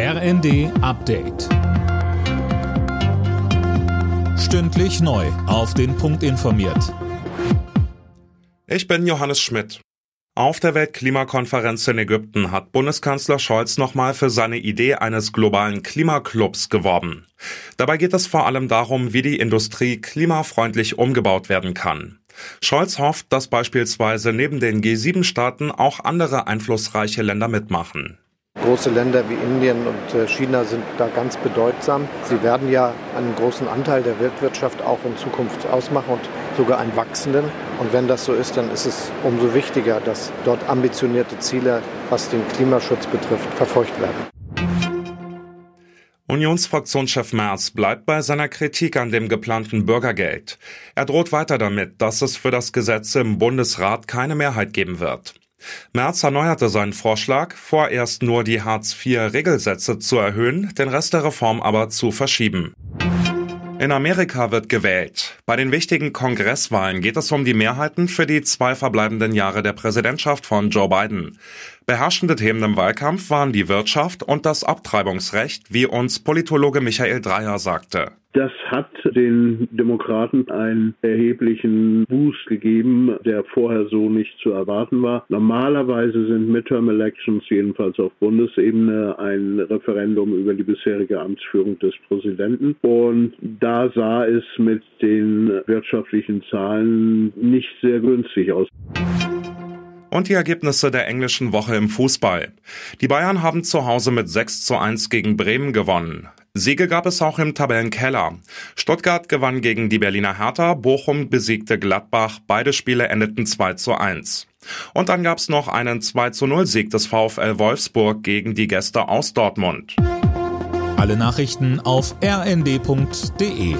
RND Update. Stündlich neu. Auf den Punkt informiert. Ich bin Johannes Schmidt. Auf der Weltklimakonferenz in Ägypten hat Bundeskanzler Scholz nochmal für seine Idee eines globalen Klimaclubs geworben. Dabei geht es vor allem darum, wie die Industrie klimafreundlich umgebaut werden kann. Scholz hofft, dass beispielsweise neben den G7-Staaten auch andere einflussreiche Länder mitmachen. Große Länder wie Indien und äh, China sind da ganz bedeutsam. Sie werden ja einen großen Anteil der Weltwirtschaft auch in Zukunft ausmachen und sogar einen wachsenden. Und wenn das so ist, dann ist es umso wichtiger, dass dort ambitionierte Ziele, was den Klimaschutz betrifft, verfolgt werden. Unionsfraktionschef Merz bleibt bei seiner Kritik an dem geplanten Bürgergeld. Er droht weiter damit, dass es für das Gesetz im Bundesrat keine Mehrheit geben wird. Merz erneuerte seinen Vorschlag, vorerst nur die Hartz-IV-Regelsätze zu erhöhen, den Rest der Reform aber zu verschieben. In Amerika wird gewählt. Bei den wichtigen Kongresswahlen geht es um die Mehrheiten für die zwei verbleibenden Jahre der Präsidentschaft von Joe Biden. Beherrschende Themen im Wahlkampf waren die Wirtschaft und das Abtreibungsrecht, wie uns Politologe Michael Dreyer sagte. Das hat den Demokraten einen erheblichen Boost gegeben, der vorher so nicht zu erwarten war. Normalerweise sind Midterm Elections jedenfalls auf Bundesebene ein Referendum über die bisherige Amtsführung des Präsidenten. Und da sah es mit den wirtschaftlichen Zahlen nicht sehr günstig aus. Und die Ergebnisse der englischen Woche im Fußball. Die Bayern haben zu Hause mit 6 zu 1 gegen Bremen gewonnen. Siege gab es auch im Tabellenkeller. Stuttgart gewann gegen die Berliner Hertha, Bochum besiegte Gladbach, beide Spiele endeten 2 zu 1. Und dann gab es noch einen 2 zu 0 Sieg des VfL Wolfsburg gegen die Gäste aus Dortmund. Alle Nachrichten auf rnd.de